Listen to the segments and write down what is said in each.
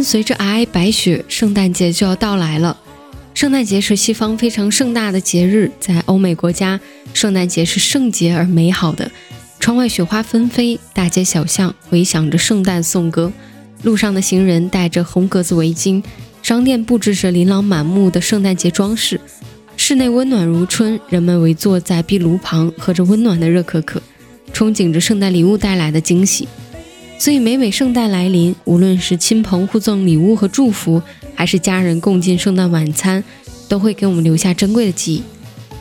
伴随着皑皑白雪，圣诞节就要到来了。圣诞节是西方非常盛大的节日，在欧美国家，圣诞节是圣洁而美好的。窗外雪花纷飞，大街小巷回响着圣诞颂歌，路上的行人戴着红格子围巾，商店布置着琳琅满目的圣诞节装饰，室内温暖如春，人们围坐在壁炉旁，喝着温暖的热可可，憧憬着圣诞礼物带来的惊喜。所以每每圣诞来临，无论是亲朋互赠礼物和祝福，还是家人共进圣诞晚餐，都会给我们留下珍贵的记忆。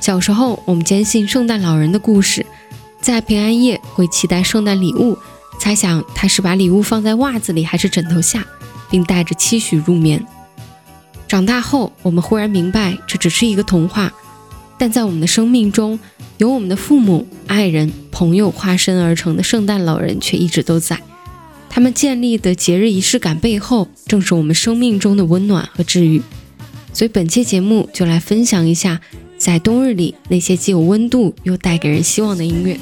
小时候，我们坚信圣诞老人的故事，在平安夜会期待圣诞礼物，猜想他是把礼物放在袜子里还是枕头下，并带着期许入眠。长大后，我们忽然明白，这只是一个童话。但在我们的生命中，由我们的父母、爱人、朋友化身而成的圣诞老人却一直都在。他们建立的节日仪式感背后，正是我们生命中的温暖和治愈。所以本期节目就来分享一下，在冬日里那些既有温度又带给人希望的音乐。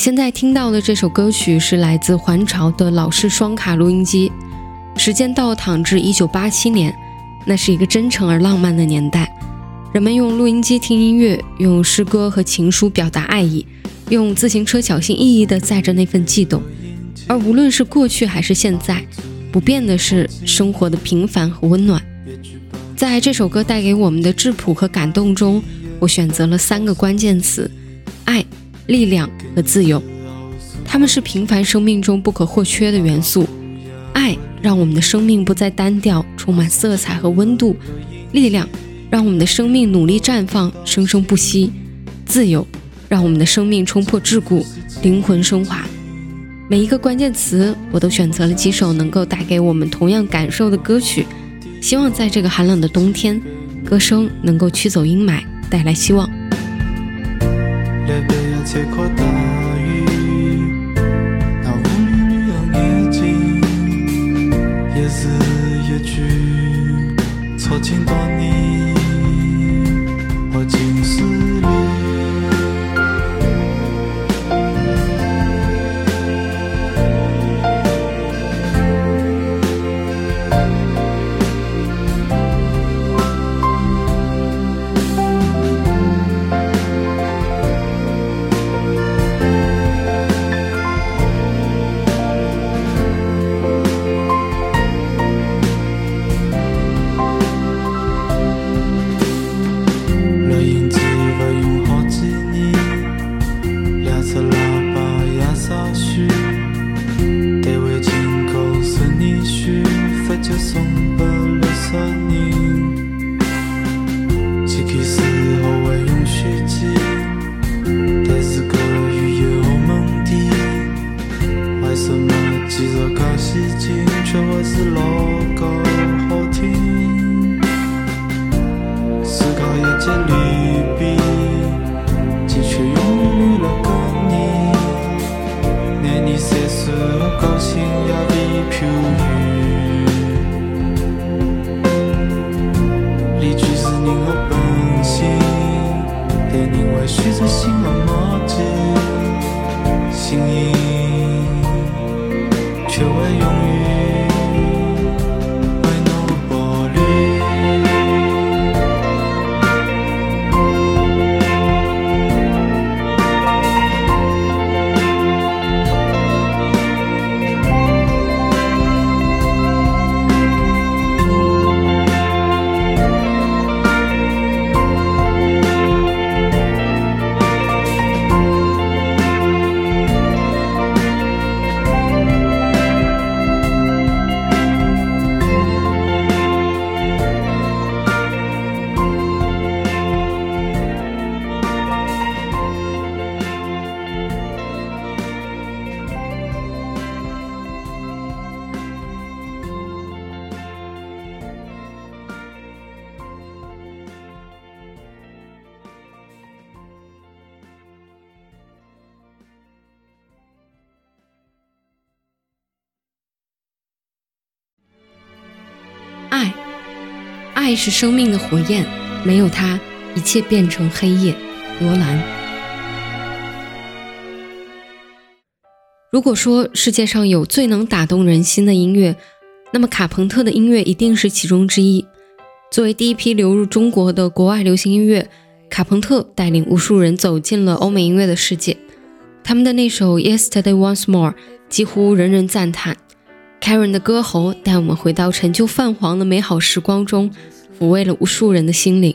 现在听到的这首歌曲是来自环潮的老式双卡录音机，时间倒淌至一九八七年，那是一个真诚而浪漫的年代，人们用录音机听音乐，用诗歌和情书表达爱意，用自行车小心翼翼地载着那份悸动。而无论是过去还是现在，不变的是生活的平凡和温暖。在这首歌带给我们的质朴和感动中，我选择了三个关键词：爱。力量和自由，他们是平凡生命中不可或缺的元素。爱让我们的生命不再单调，充满色彩和温度；力量让我们的生命努力绽放，生生不息；自由让我们的生命冲破桎梏，灵魂升华。每一个关键词，我都选择了几首能够带给我们同样感受的歌曲，希望在这个寒冷的冬天，歌声能够驱走阴霾，带来希望。切阔大雨，那屋里女样眼睛，夜日夜去，错情多年，却还是老歌好听。思考一件离别，记却永远离了个你。拿你三岁的高兴夜里飘雨，离去是人的本性，但人会选择心的默契，心意爱是生命的火焰，没有它，一切变成黑夜。罗兰。如果说世界上有最能打动人心的音乐，那么卡朋特的音乐一定是其中之一。作为第一批流入中国的国外流行音乐，卡朋特带领无数人走进了欧美音乐的世界。他们的那首《Yesterday Once More》几乎人人赞叹。Karen 的歌喉带我们回到陈旧泛黄的美好时光中，抚慰了无数人的心灵。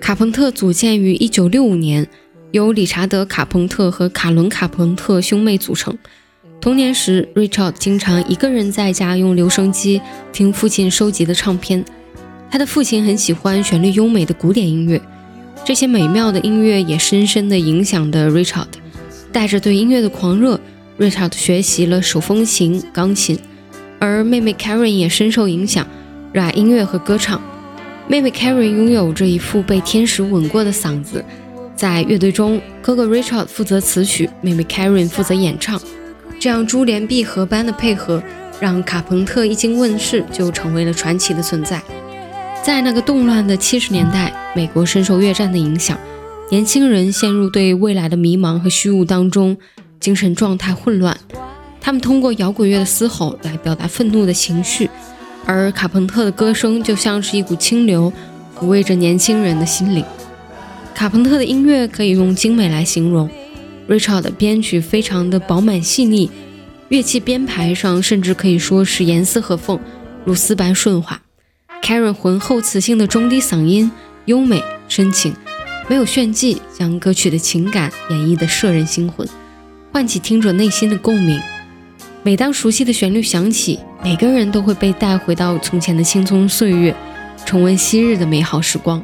卡朋特组建于1965年，由理查德·卡朋特和卡伦·卡朋特兄妹组成。童年时，Richard 经常一个人在家用留声机听父亲收集的唱片。他的父亲很喜欢旋律优美的古典音乐，这些美妙的音乐也深深地影响的 Richard。带着对音乐的狂热，Richard 学习了手风琴、钢琴，而妹妹 Karen 也深受影响，热爱音乐和歌唱。妹妹 Karen 拥有着一副被天使吻过的嗓子，在乐队中，哥哥 Richard 负责词曲，妹妹 Karen 负责演唱。这样珠联璧合般的配合，让卡朋特一经问世就成为了传奇的存在。在那个动乱的七十年代，美国深受越战的影响，年轻人陷入对未来的迷茫和虚无当中，精神状态混乱。他们通过摇滚乐的嘶吼来表达愤怒的情绪，而卡朋特的歌声就像是一股清流，抚慰着年轻人的心灵。卡朋特的音乐可以用精美来形容。Richard 的编曲非常的饱满细腻，乐器编排上甚至可以说是严丝合缝，如丝般顺滑。Karen 浑厚磁性的中低嗓音优美深情，没有炫技，将歌曲的情感演绎得摄人心魂，唤起听者内心的共鸣。每当熟悉的旋律响起，每个人都会被带回到从前的青葱岁月，重温昔日的美好时光。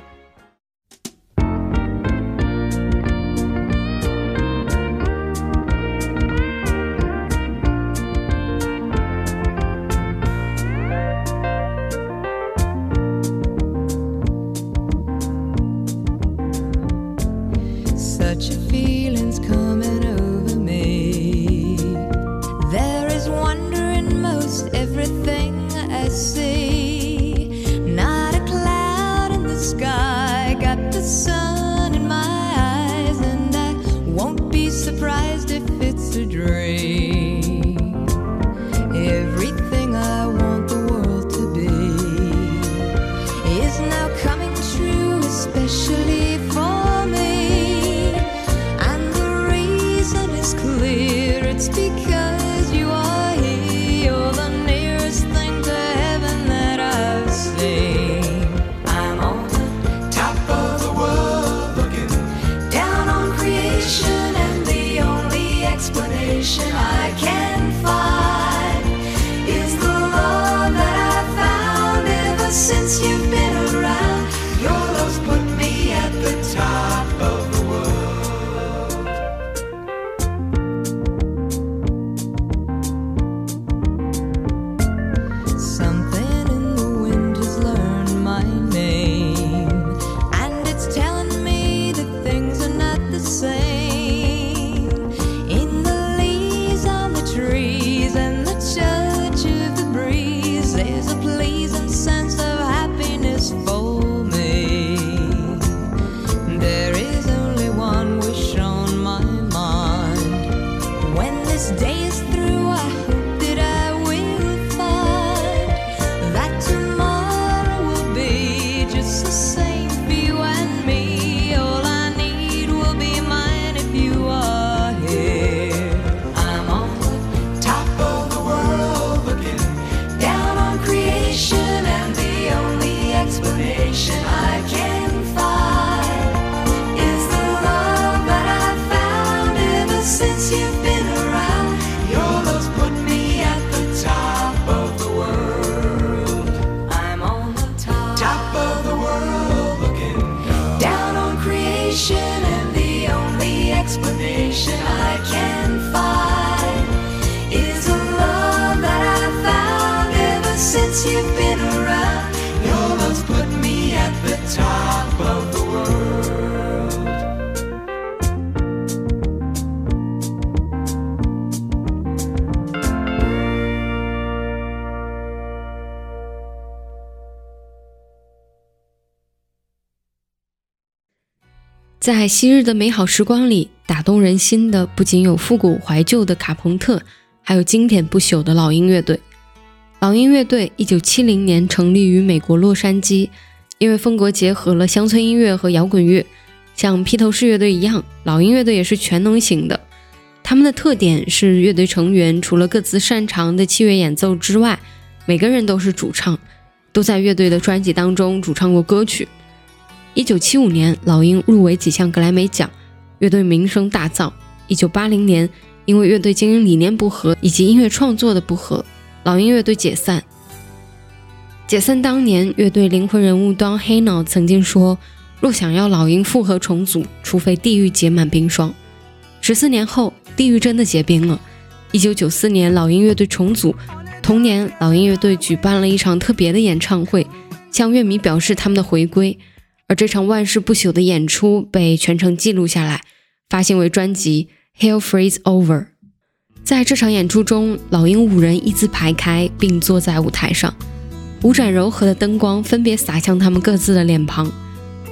在昔日的美好时光里，打动人心的不仅有复古怀旧的卡朋特，还有经典不朽的老鹰乐队。老鹰乐队一九七零年成立于美国洛杉矶，因为风格结合了乡村音乐和摇滚乐，像披头士乐队一样，老鹰乐队也是全能型的。他们的特点是乐队成员除了各自擅长的器乐演奏之外，每个人都是主唱，都在乐队的专辑当中主唱过歌曲。一九七五年，老鹰入围几项格莱美奖，乐队名声大噪。一九八零年，因为乐队经营理念不合以及音乐创作的不合，老鹰乐队解散。解散当年，乐队灵魂人物 Don Hano 曾经说：“若想要老鹰复合重组，除非地狱结满冰霜。”十四年后，地狱真的结冰了。一九九四年，老鹰乐队重组，同年，老鹰乐队举办了一场特别的演唱会，向乐迷表示他们的回归。而这场万世不朽的演出被全程记录下来，发行为专辑《Hell Freeze Over》。在这场演出中，老鹰五人一字排开，并坐在舞台上，五盏柔和的灯光分别洒向他们各自的脸庞。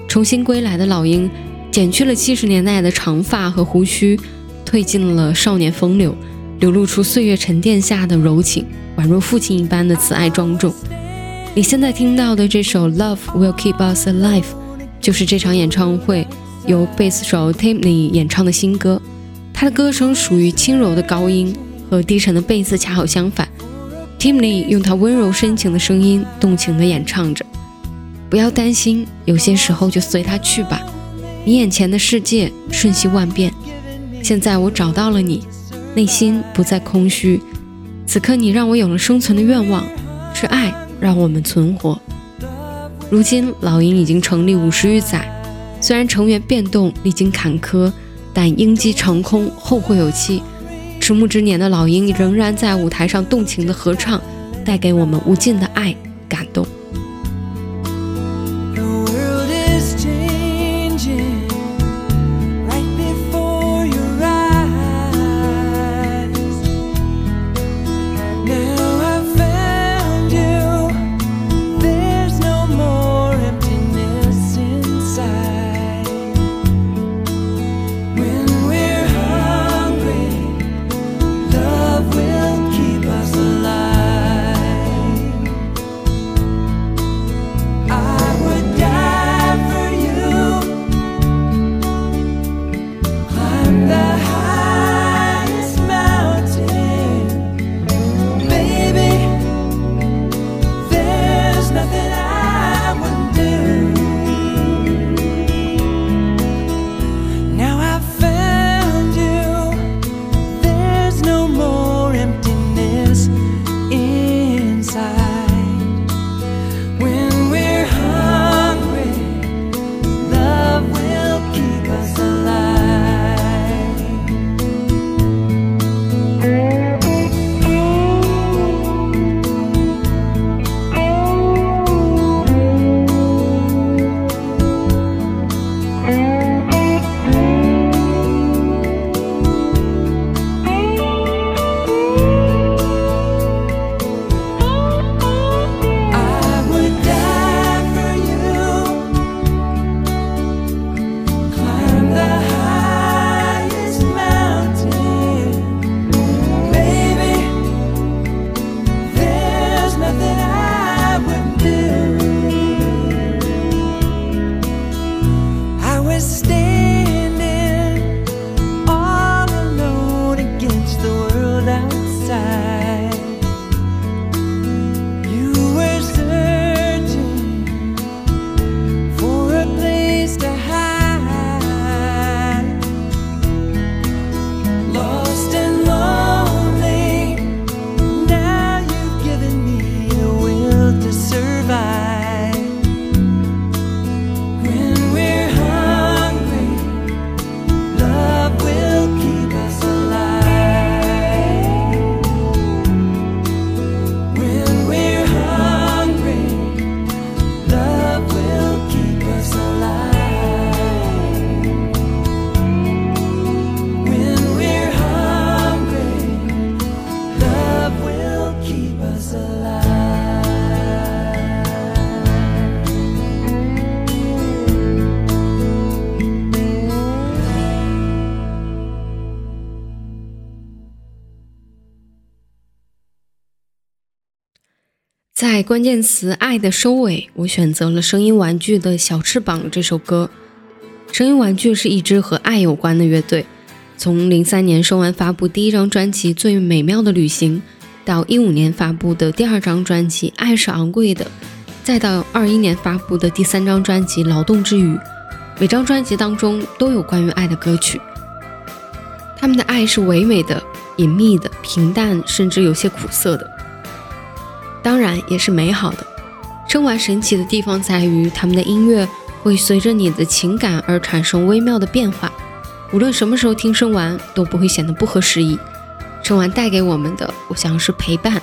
重新归来的老鹰剪去了七十年代的长发和胡须，褪尽了少年风流，流露出岁月沉淀下的柔情，宛若父亲一般的慈爱庄重。你现在听到的这首《Love Will Keep Us Alive》。就是这场演唱会由贝斯手 Timney 演唱的新歌，他的歌声属于轻柔的高音，和低沉的贝斯恰好相反。Timney 用他温柔深情的声音，动情地演唱着。不要担心，有些时候就随他去吧。你眼前的世界瞬息万变，现在我找到了你，内心不再空虚。此刻你让我有了生存的愿望，是爱让我们存活。如今，老鹰已经成立五十余载，虽然成员变动历经坎坷，但鹰击长空，后会有期。迟暮之年的老鹰仍然在舞台上动情的合唱，带给我们无尽的爱感动。关键词“爱”的收尾，我选择了声音玩具的《小翅膀》这首歌。声音玩具是一支和爱有关的乐队，从零三年收完发布第一张专辑《最美妙的旅行》，到一五年发布的第二张专辑《爱是昂贵的》，再到二一年发布的第三张专辑《劳动之余》，每张专辑当中都有关于爱的歌曲。他们的爱是唯美的、隐秘的、平淡，甚至有些苦涩的。当然也是美好的。声玩神奇的地方在于，他们的音乐会随着你的情感而产生微妙的变化。无论什么时候听声玩，都不会显得不合时宜。声玩带给我们的，我想是陪伴。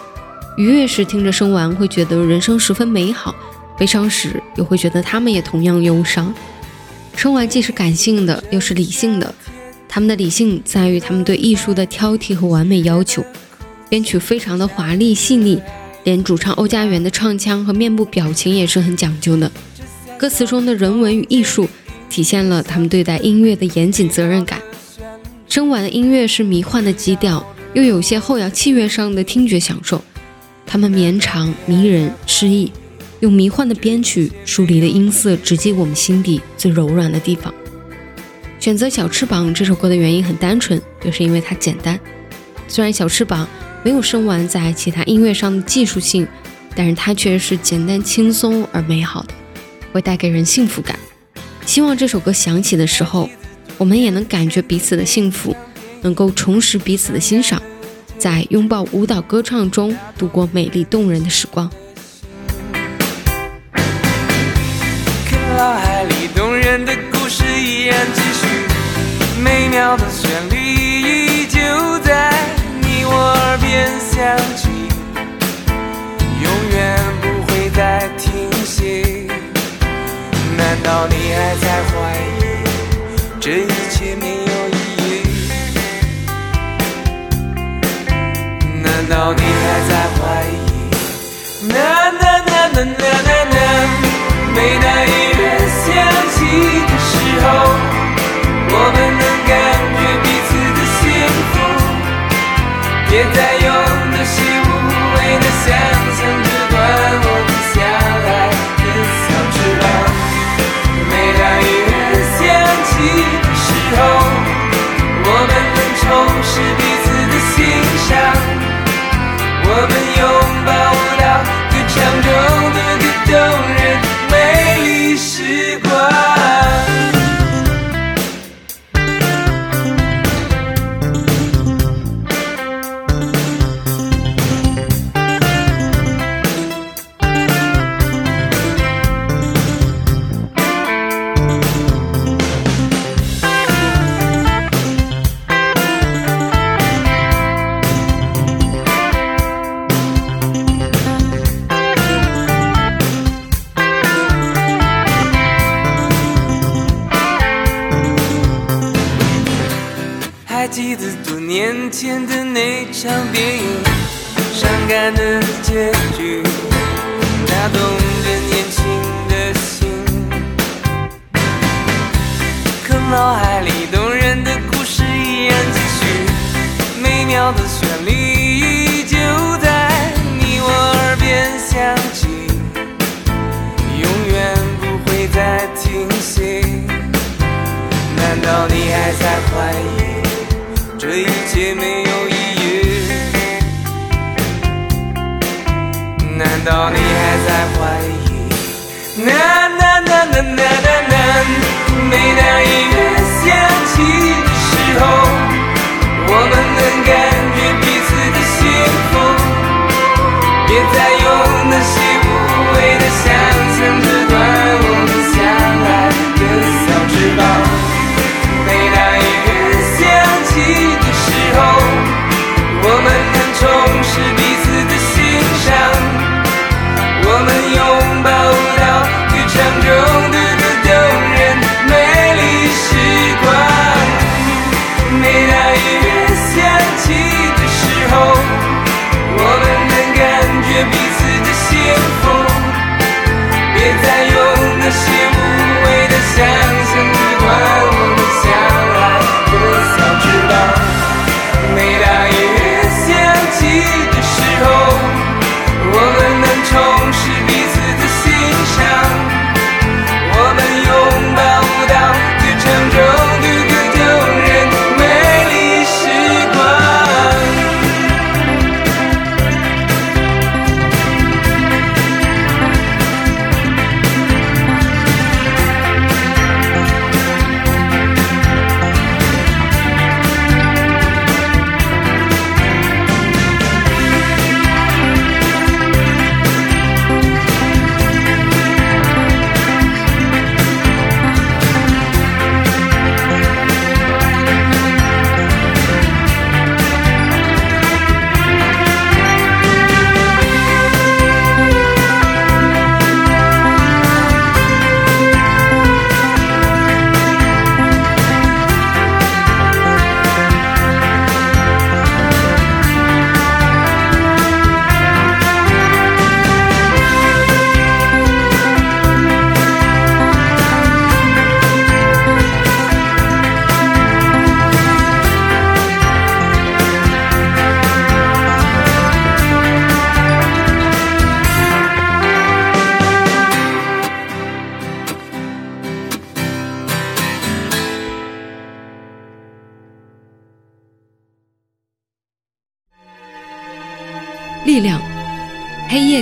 愉悦时听着声玩，会觉得人生十分美好；悲伤时，又会觉得他们也同样忧伤。声玩既是感性的，又是理性的。他们的理性在于他们对艺术的挑剔和完美要求，编曲非常的华丽细腻。连主唱欧家园的唱腔和面部表情也是很讲究的，歌词中的人文与艺术体现了他们对待音乐的严谨责任感。声晚的音乐是迷幻的基调，又有些后摇器乐上的听觉享受。他们绵长、迷人、诗意，用迷幻的编曲疏离的音色直击我们心底最柔软的地方。选择《小翅膀》这首歌的原因很单纯，就是因为它简单。虽然《小翅膀》。没有生完在其他音乐上的技术性，但是它却是简单轻松而美好的，会带给人幸福感。希望这首歌响起的时候，我们也能感觉彼此的幸福，能够重拾彼此的欣赏，在拥抱、舞蹈、歌唱中度过美丽动人的时光。脑海里动人的故事依然继续，美妙的旋律依旧在。响起，永远不会再停息。难道你还在怀疑这一切没有意义？难道你还在怀疑？呐呐呐呐呐呐呐，每每当音乐响起的时候，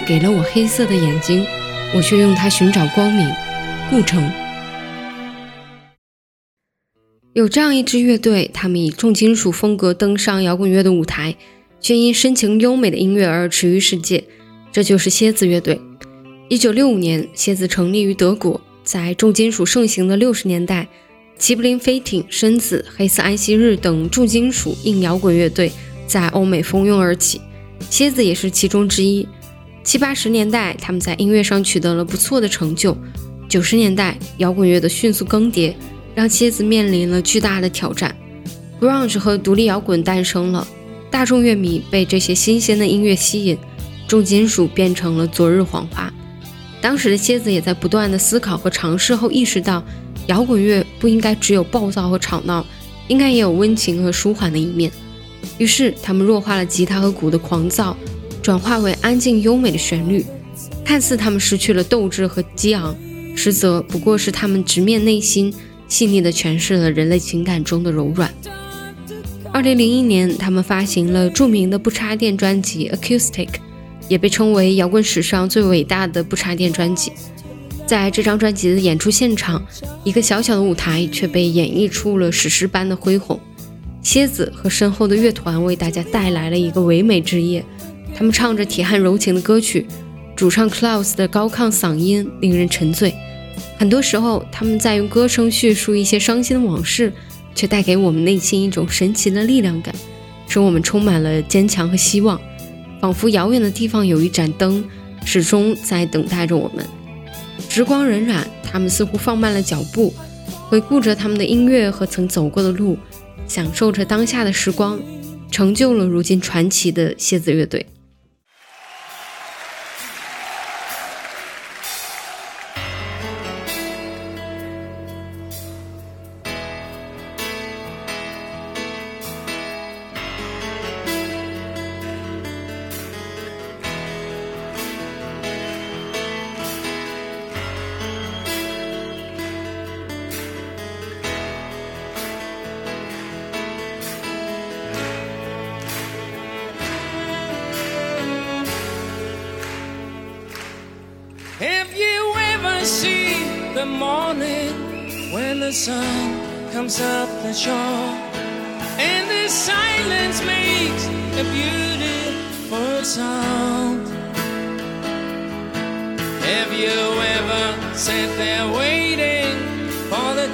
给了我黑色的眼睛，我却用它寻找光明。顾城。有这样一支乐队，他们以重金属风格登上摇滚乐的舞台，却因深情优美的音乐而驰于世界。这就是蝎子乐队。一九六五年，蝎子成立于德国。在重金属盛行的六十年代，齐柏林飞艇、深紫、黑色安息日等重金属硬摇滚乐队在欧美蜂拥而起，蝎子也是其中之一。七八十年代，他们在音乐上取得了不错的成就。九十年代，摇滚乐的迅速更迭让蝎子面临了巨大的挑战，grunge 和独立摇滚诞生了，大众乐迷被这些新鲜的音乐吸引，重金属变成了昨日黄花。当时的蝎子也在不断的思考和尝试后，意识到摇滚乐不应该只有暴躁和吵闹，应该也有温情和舒缓的一面。于是，他们弱化了吉他和鼓的狂躁，转化为安静优美的旋律。看似他们失去了斗志和激昂，实则不过是他们直面内心，细腻地诠释了人类情感中的柔软。二零零一年，他们发行了著名的不插电专辑《Acoustic》。也被称为摇滚史上最伟大的不插电专辑。在这张专辑的演出现场，一个小小的舞台却被演绎出了史诗般的恢宏。蝎子和身后的乐团为大家带来了一个唯美之夜。他们唱着铁汉柔情的歌曲，主唱 Klaus 的高亢嗓音令人沉醉。很多时候，他们在用歌声叙述一些伤心的往事，却带给我们内心一种神奇的力量感，使我们充满了坚强和希望。仿佛遥远的地方有一盏灯，始终在等待着我们。时光荏苒，他们似乎放慢了脚步，回顾着他们的音乐和曾走过的路，享受着当下的时光，成就了如今传奇的蝎子乐队。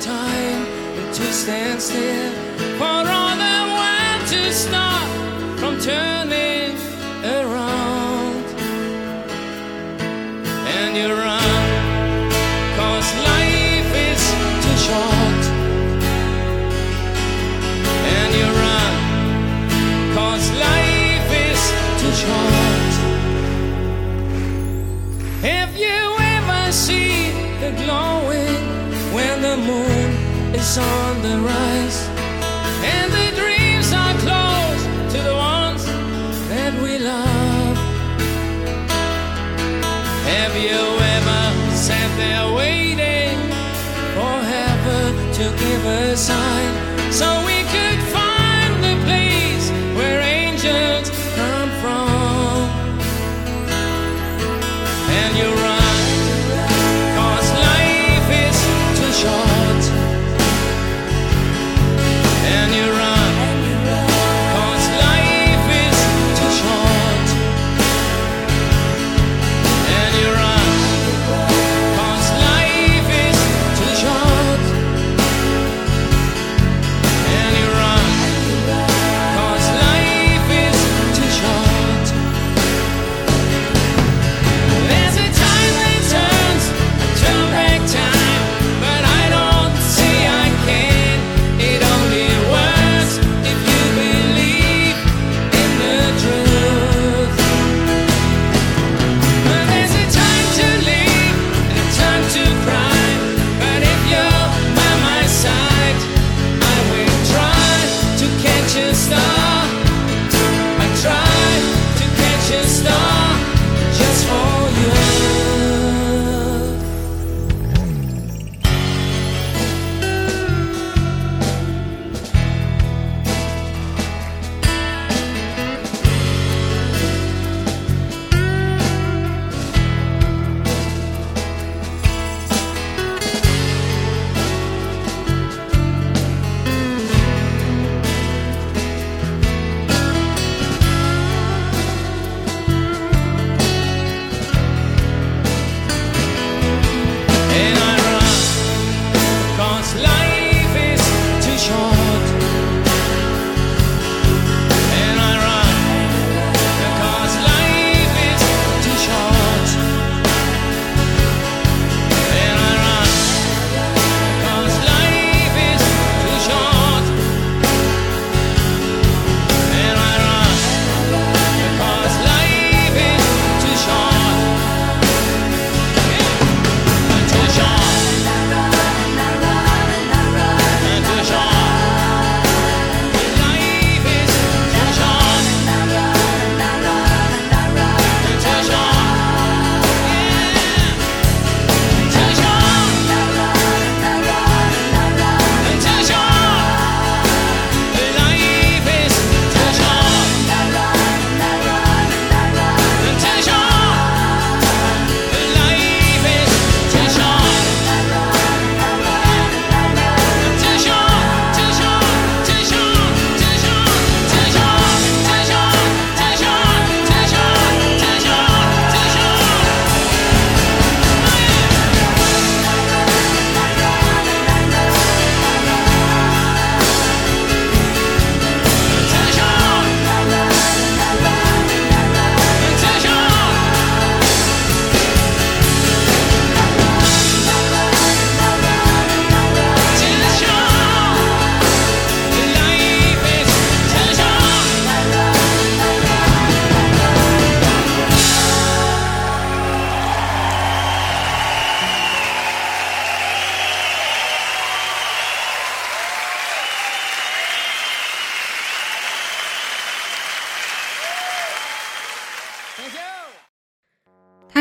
Time to stand still for all the world to stop from turning is on the rise. And the dreams are close to the ones that we love. Have you ever sat there waiting for heaven to give a sign? So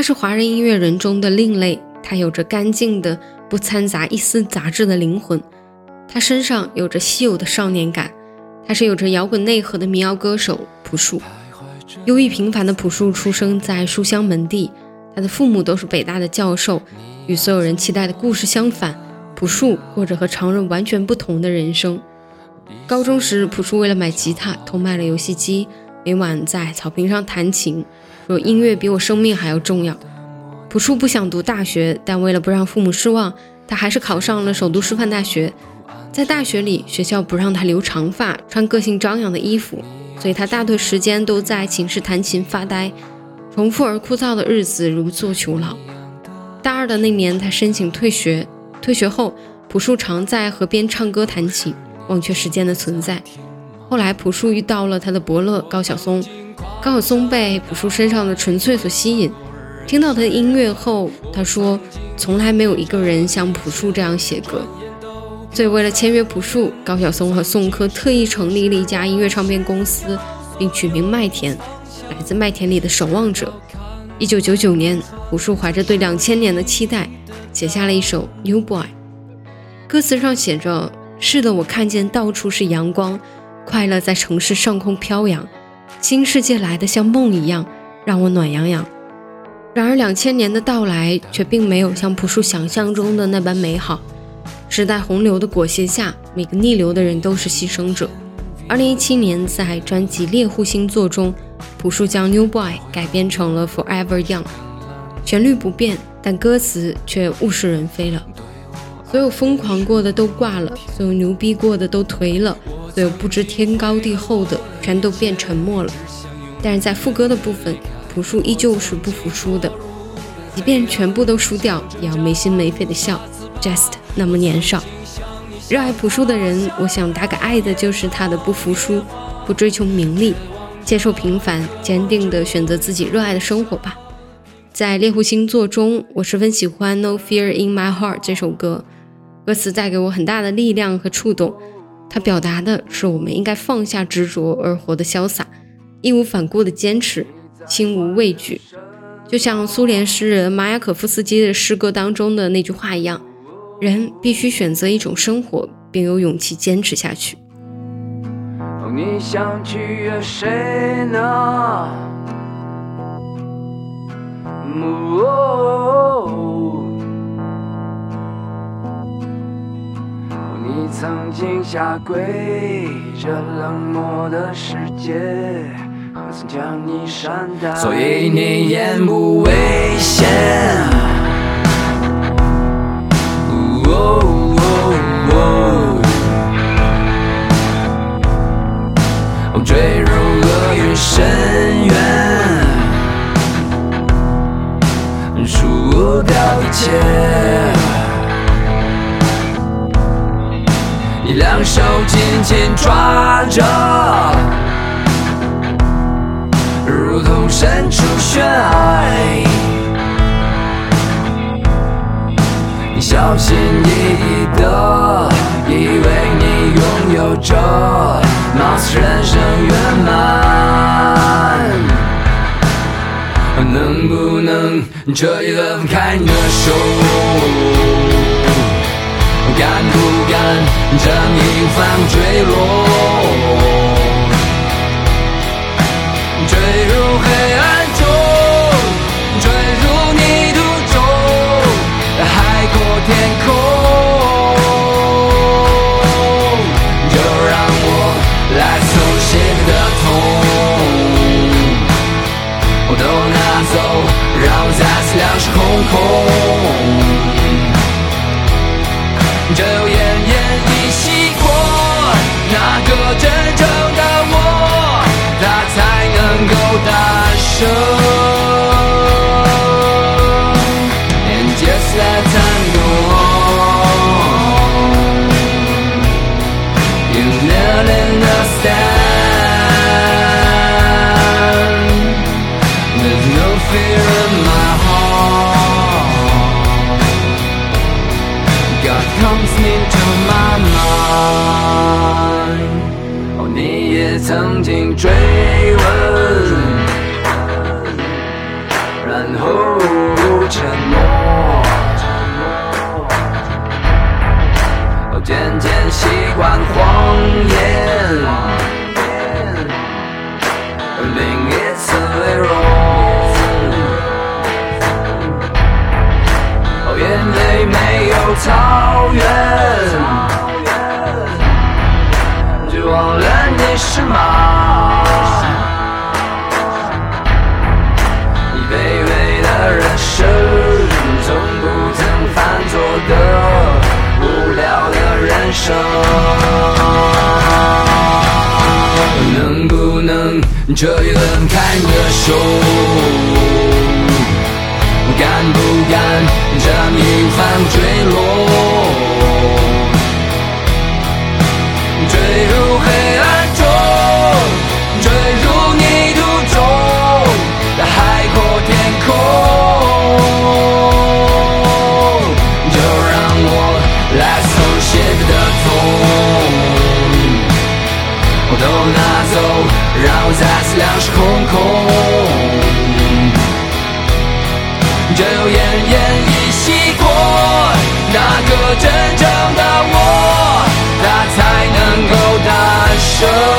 是华人音乐人中的另类，他有着干净的、不掺杂一丝杂质的灵魂，他身上有着稀有的少年感。他是有着摇滚内核的民谣歌手朴树。优异平凡的朴树出生在书香门第，他的父母都是北大的教授。与所有人期待的故事相反，朴树过着和常人完全不同的人生。高中时，朴树为了买吉他偷卖了游戏机，每晚在草坪上弹琴，说音乐比我生命还要重要。朴树不想读大学，但为了不让父母失望，他还是考上了首都师范大学。在大学里，学校不让他留长发，穿个性张扬的衣服，所以他大多时间都在寝室弹琴发呆，重复而枯燥的日子如坐囚牢。大二的那年，他申请退学。退学后，朴树常在河边唱歌弹琴，忘却时间的存在。后来，朴树遇到了他的伯乐高晓松。高晓松被朴树身上的纯粹所吸引，听到他的音乐后，他说：“从来没有一个人像朴树这样写歌。”所以，为了签约朴树，高晓松和宋柯特意成立了一家音乐唱片公司，并取名麦田，来自麦田里的守望者。一九九九年，朴树怀着对两千年的期待，写下了一首《New Boy》。歌词上写着：“是的，我看见到处是阳光，快乐在城市上空飘扬，新世界来的像梦一样，让我暖洋洋。”然而，两千年的到来却并没有像朴树想象中的那般美好。时代洪流的裹挟下，每个逆流的人都是牺牲者。二零一七年，在专辑《猎户星座》中。朴树将《New Boy》改编成了《Forever Young》，旋律不变，但歌词却物是人非了。所有疯狂过的都挂了，所有牛逼过的都颓了，所有不知天高地厚的全都变沉默了。但是在副歌的部分，朴树依旧是不服输的，即便全部都输掉，也要没心没肺的笑。Just 那么年少，热爱朴树的人，我想大概爱的就是他的不服输，不追求名利。接受平凡，坚定的选择自己热爱的生活吧。在猎户星座中，我十分喜欢《No Fear in My Heart》这首歌，歌词带给我很大的力量和触动。它表达的是我们应该放下执着而活得潇洒，义无反顾的坚持，心无畏惧。就像苏联诗人马雅可夫斯基的诗歌当中的那句话一样：人必须选择一种生活，并有勇气坚持下去。你想去约谁呢？哦，你曾经下跪，这冷漠的世界，何曾将你善待？所以你言不危险。坠入厄运深渊，输掉一切。你两手紧紧抓着，如同身处悬崖。你小心翼翼的，以为你拥有着。貌似人生圆满，能不能彻底的放开你的手？敢不敢将一方坠落，坠入黑暗中，坠入泥土中，海阔天空。就让我来苏醒的痛，都拿走，让我再次两手空空。我再次两手空空。只有奄奄一息过，那个真正的我，他才能够诞生。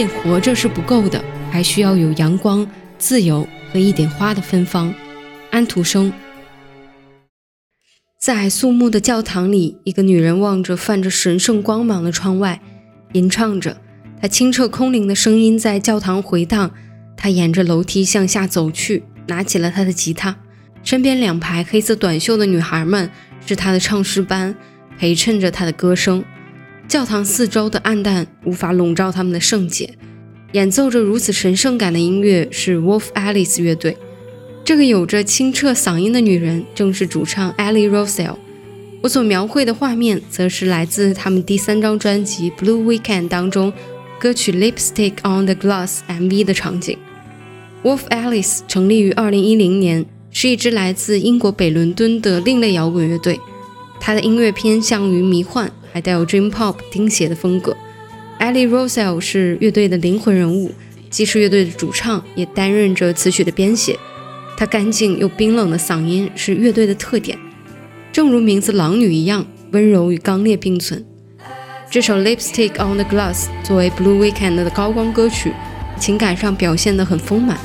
仅活着是不够的，还需要有阳光、自由和一点花的芬芳。安徒生。在肃穆的教堂里，一个女人望着泛着神圣光芒的窗外，吟唱着。她清澈空灵的声音在教堂回荡。她沿着楼梯向下走去，拿起了她的吉他。身边两排黑色短袖的女孩们是她的唱诗班，陪衬着她的歌声。教堂四周的暗淡无法笼罩他们的圣洁。演奏着如此神圣感的音乐是 Wolf Alice 乐队。这个有着清澈嗓音的女人正是主唱 Ellie Rosell。我所描绘的画面，则是来自他们第三张专辑《Blue Weekend》当中歌曲《Lipstick on the Glass》MV 的场景。Wolf Alice 成立于2010年，是一支来自英国北伦敦的另类摇滚乐队。它的音乐偏向于迷幻，还带有 Dream Pop 钉鞋的风格。Ellie Rosell 是乐队的灵魂人物，既是乐队的主唱，也担任着词曲的编写。她干净又冰冷的嗓音是乐队的特点，正如名字“狼女”一样，温柔与刚烈并存。这首《Lipstick on the Glass》作为 Blue Weekend 的高光歌曲，情感上表现得很丰满，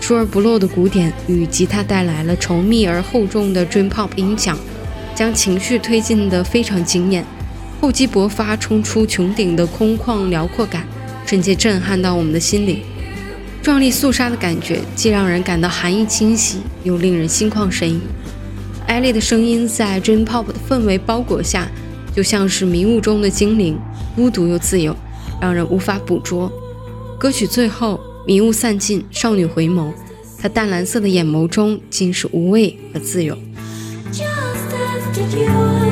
出而不漏的鼓点与吉他带来了稠密而厚重的 Dream Pop 音响，将情绪推进得非常惊艳。厚积薄发，冲出穹顶的空旷辽阔感，瞬间震撼到我们的心灵。壮丽肃杀的感觉，既让人感到寒意侵袭，又令人心旷神怡。艾丽的声音在 Dream Pop 的氛围包裹下，就像是迷雾中的精灵，孤独又自由，让人无法捕捉。歌曲最后，迷雾散尽，少女回眸，她淡蓝色的眼眸中尽是无畏和自由。Just as did you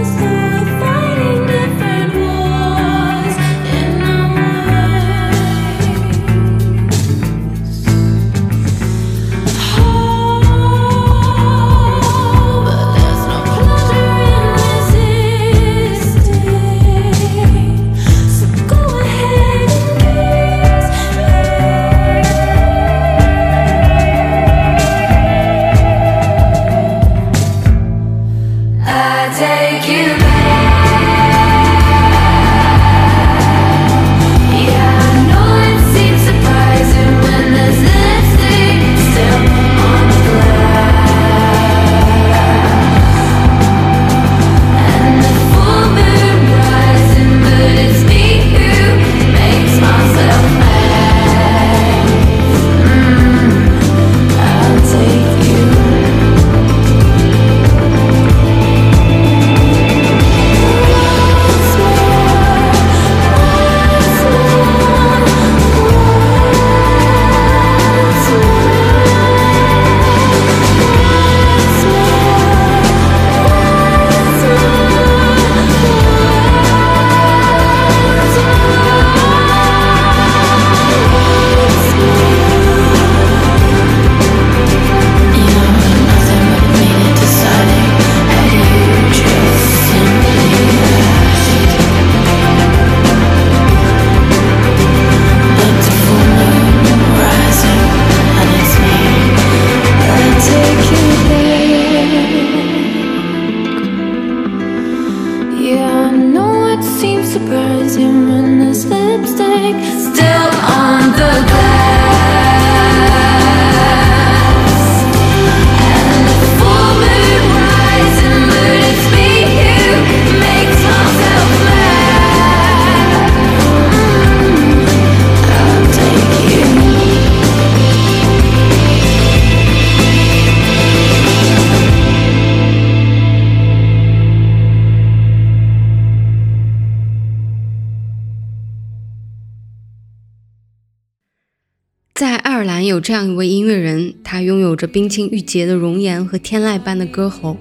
这样一位音乐人，他拥有着冰清玉洁的容颜和天籁般的歌喉，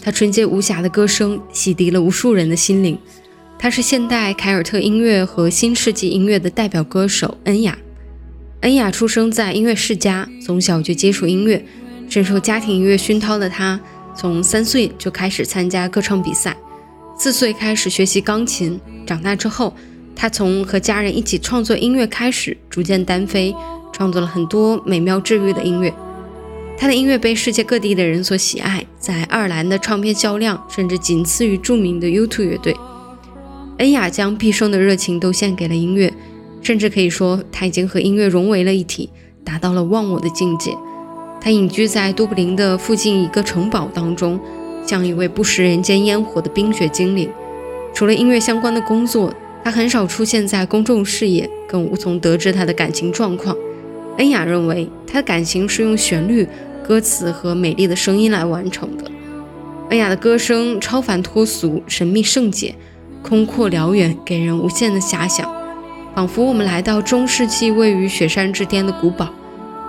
他纯洁无瑕的歌声洗涤了无数人的心灵。他是现代凯尔特音乐和新世纪音乐的代表歌手恩雅。恩雅出生在音乐世家，从小就接触音乐，深受家庭音乐熏陶的他，从三岁就开始参加歌唱比赛，四岁开始学习钢琴。长大之后，他从和家人一起创作音乐开始，逐渐单飞，创作了很多美妙治愈的音乐。他的音乐被世界各地的人所喜爱，在爱尔兰的唱片销量甚至仅次于著名的 U2 乐队。恩雅将毕生的热情都献给了音乐，甚至可以说她已经和音乐融为了一体，达到了忘我的境界。她隐居在都柏林的附近一个城堡当中，像一位不食人间烟火的冰雪精灵。除了音乐相关的工作，她很少出现在公众视野，更无从得知她的感情状况。恩雅认为，她的感情是用旋律、歌词和美丽的声音来完成的。恩雅的歌声超凡脱俗、神秘圣洁、空阔辽远，给人无限的遐想，仿佛我们来到中世纪位于雪山之巅的古堡，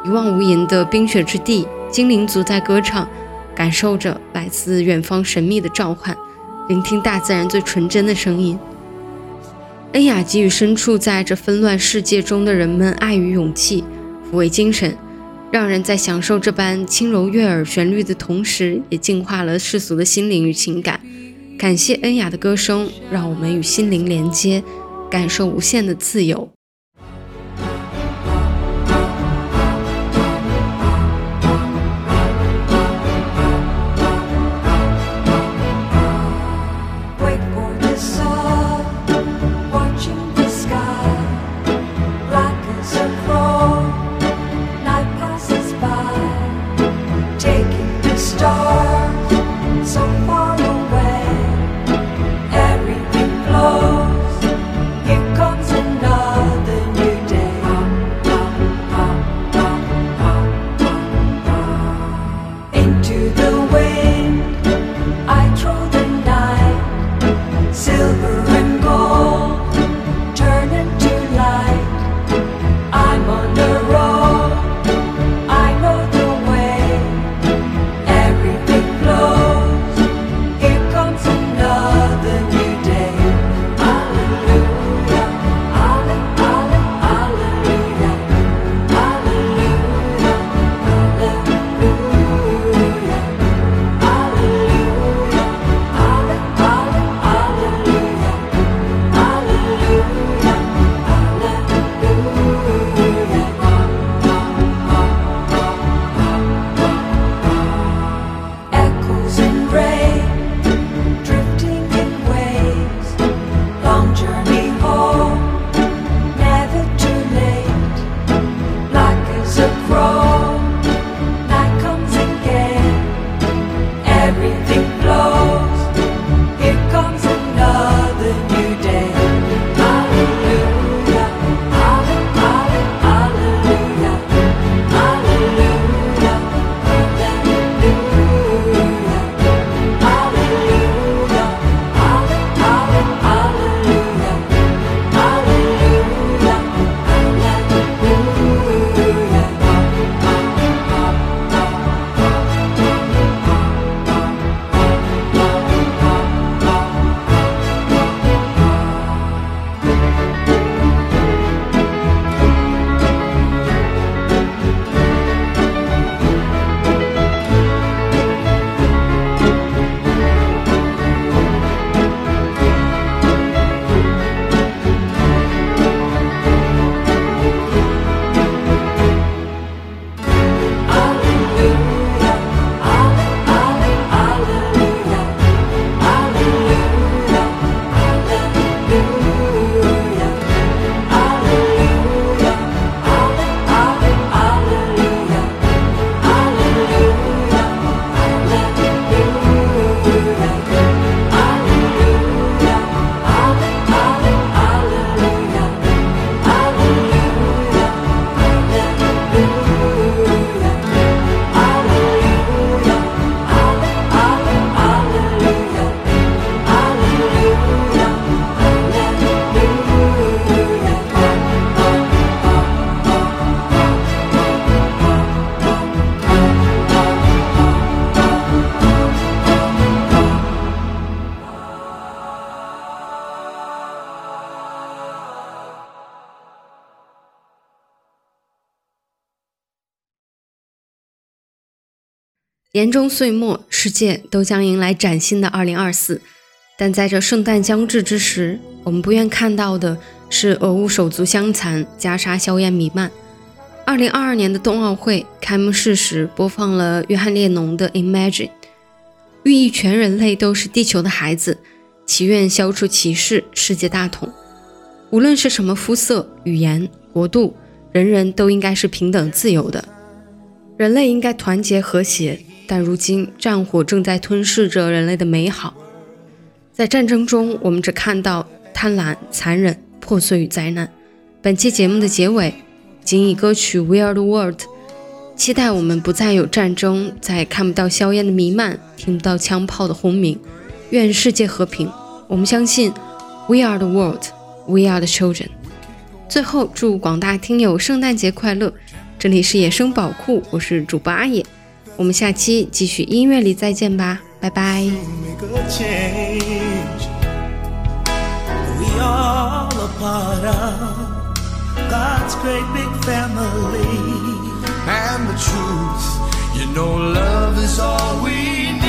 一望无垠的冰雪之地，精灵族在歌唱，感受着来自远方神秘的召唤，聆听大自然最纯真的声音。恩雅给予身处在这纷乱世界中的人们爱与勇气，为精神，让人在享受这般轻柔悦耳旋律的同时，也净化了世俗的心灵与情感。感谢恩雅的歌声，让我们与心灵连接，感受无限的自由。年终岁末，世界都将迎来崭新的2024。但在这圣诞将至之时，我们不愿看到的是俄乌手足相残、加沙硝烟弥漫。2022年的冬奥会开幕式时播放了约翰列侬的《Imagine》，寓意全人类都是地球的孩子，祈愿消除歧视，世界大同。无论是什么肤色、语言、国度，人人都应该是平等自由的。人类应该团结和谐，但如今战火正在吞噬着人类的美好。在战争中，我们只看到贪婪、残忍、破碎与灾难。本期节目的结尾，仅以歌曲《We Are the World》，期待我们不再有战争，再看不到硝烟的弥漫，听不到枪炮的轰鸣。愿世界和平。我们相信，We are the world, We are the children。最后，祝广大听友圣诞节快乐！这里是野生宝库，我是主播阿野，我们下期继续音乐里再见吧，拜拜。 make a change. We all a part of God's great big family. And the truth, you know, love is all we need.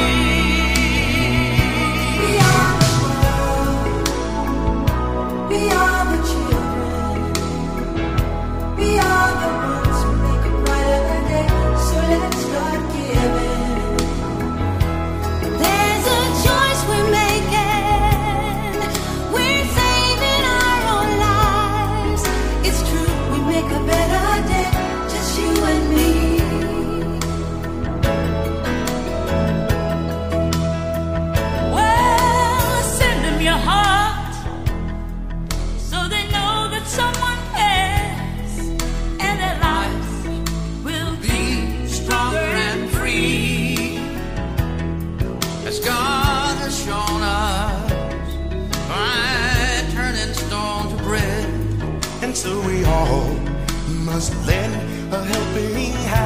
We are the world. We are the children. We are the ones A helping hand.